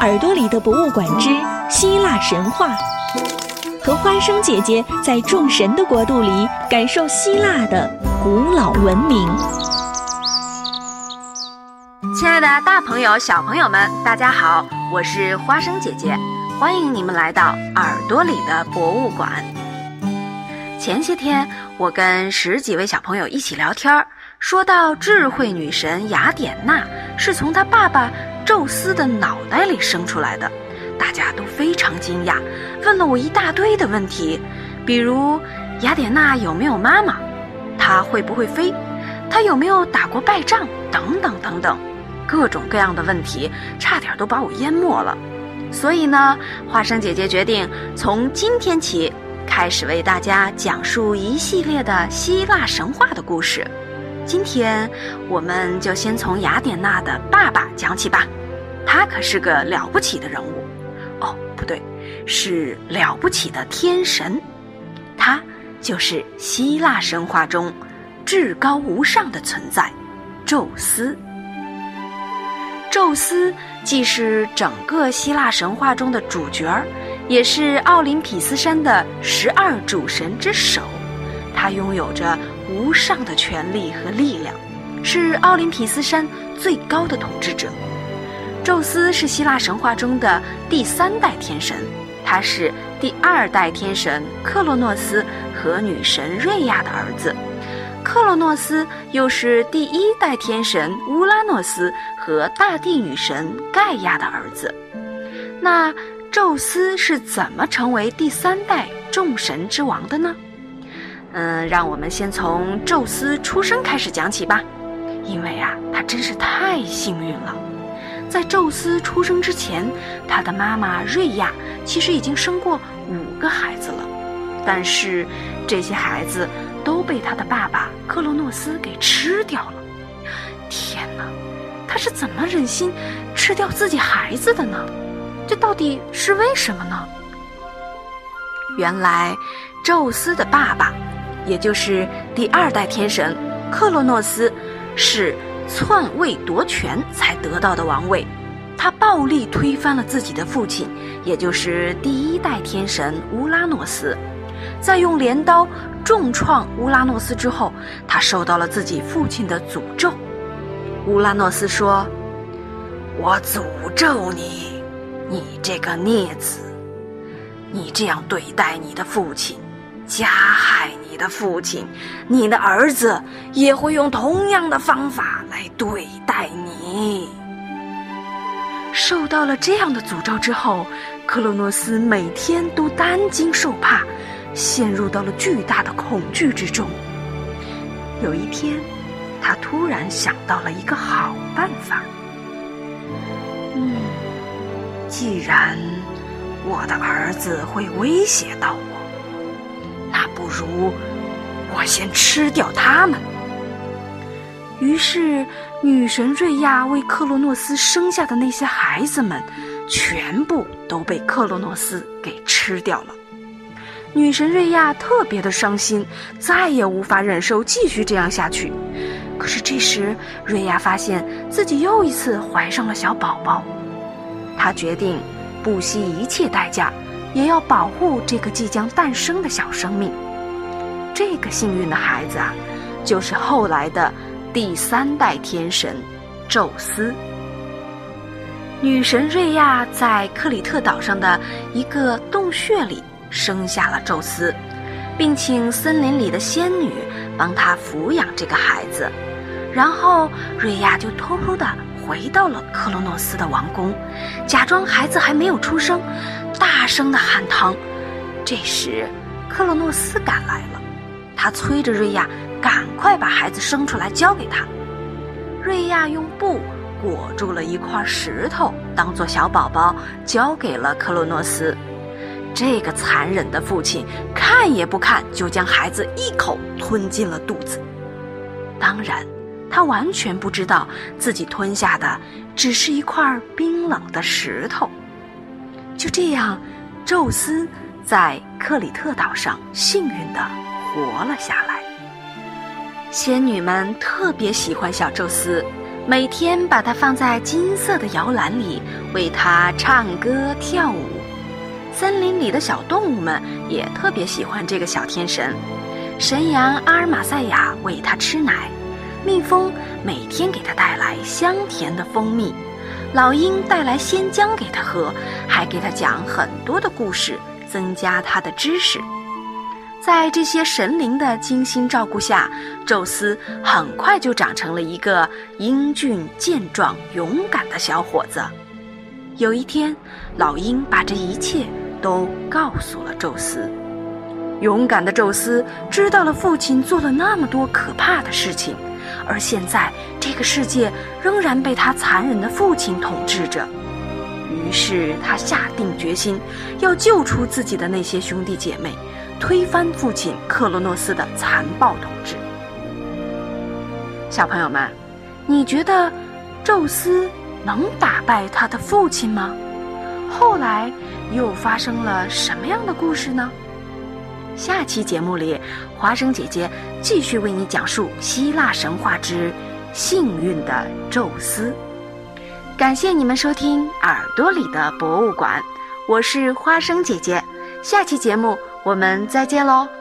耳朵里的博物馆之希腊神话，和花生姐姐在众神的国度里感受希腊的古老文明。亲爱的，大朋友、小朋友们，大家好，我是花生姐姐，欢迎你们来到耳朵里的博物馆。前些天，我跟十几位小朋友一起聊天。说到智慧女神雅典娜是从她爸爸宙斯的脑袋里生出来的，大家都非常惊讶，问了我一大堆的问题，比如雅典娜有没有妈妈，她会不会飞，她有没有打过败仗，等等等等，各种各样的问题，差点都把我淹没了。所以呢，花生姐姐决定从今天起开始为大家讲述一系列的希腊神话的故事。今天，我们就先从雅典娜的爸爸讲起吧。他可是个了不起的人物。哦，不对，是了不起的天神。他就是希腊神话中至高无上的存在——宙斯。宙斯既是整个希腊神话中的主角儿，也是奥林匹斯山的十二主神之首。他拥有着。无上的权力和力量，是奥林匹斯山最高的统治者。宙斯是希腊神话中的第三代天神，他是第二代天神克洛诺斯和女神瑞亚的儿子。克洛诺斯又是第一代天神乌拉诺斯和大地女神盖亚的儿子。那宙斯是怎么成为第三代众神之王的呢？嗯，让我们先从宙斯出生开始讲起吧，因为啊，他真是太幸运了。在宙斯出生之前，他的妈妈瑞亚其实已经生过五个孩子了，但是这些孩子都被他的爸爸克洛诺斯给吃掉了。天哪，他是怎么忍心吃掉自己孩子的呢？这到底是为什么呢？原来，宙斯的爸爸。也就是第二代天神克洛诺斯，是篡位夺权才得到的王位。他暴力推翻了自己的父亲，也就是第一代天神乌拉诺斯。在用镰刀重创乌拉诺斯之后，他受到了自己父亲的诅咒。乌拉诺斯说：“我诅咒你，你这个孽子，你这样对待你的父亲。”加害的父亲，你的儿子也会用同样的方法来对待你。受到了这样的诅咒之后，克洛诺斯每天都担惊受怕，陷入到了巨大的恐惧之中。有一天，他突然想到了一个好办法。嗯，既然我的儿子会威胁到。不如我先吃掉他们。于是，女神瑞亚为克洛诺斯生下的那些孩子们，全部都被克洛诺斯给吃掉了。女神瑞亚特别的伤心，再也无法忍受继续这样下去。可是这时，瑞亚发现自己又一次怀上了小宝宝，她决定不惜一切代价。也要保护这个即将诞生的小生命。这个幸运的孩子啊，就是后来的第三代天神宙斯。女神瑞亚在克里特岛上的一个洞穴里生下了宙斯，并请森林里的仙女帮他抚养这个孩子。然后瑞亚就偷偷的回到了克洛诺斯的王宫，假装孩子还没有出生。大声的喊疼，这时克洛诺斯赶来了，他催着瑞亚赶快把孩子生出来交给他。瑞亚用布裹住了一块石头，当做小宝宝交给了克洛诺斯。这个残忍的父亲看也不看，就将孩子一口吞进了肚子。当然，他完全不知道自己吞下的只是一块冰冷的石头。就这样，宙斯在克里特岛上幸运地活了下来。仙女们特别喜欢小宙斯，每天把他放在金色的摇篮里，为他唱歌跳舞。森林里的小动物们也特别喜欢这个小天神。神羊阿尔玛赛亚喂他吃奶，蜜蜂每天给他带来香甜的蜂蜜，老鹰带来鲜浆给他喝，还给他讲很多的故事，增加他的知识。在这些神灵的精心照顾下，宙斯很快就长成了一个英俊、健壮、勇敢的小伙子。有一天，老鹰把这一切都告诉了宙斯。勇敢的宙斯知道了父亲做了那么多可怕的事情，而现在这个世界仍然被他残忍的父亲统治着。于是他下定决心，要救出自己的那些兄弟姐妹。推翻父亲克罗诺斯的残暴统治。小朋友们，你觉得宙斯能打败他的父亲吗？后来又发生了什么样的故事呢？下期节目里，华生姐姐继续为你讲述希腊神话之幸运的宙斯。感谢你们收听《耳朵里的博物馆》，我是花生姐姐。下期节目。我们再见喽。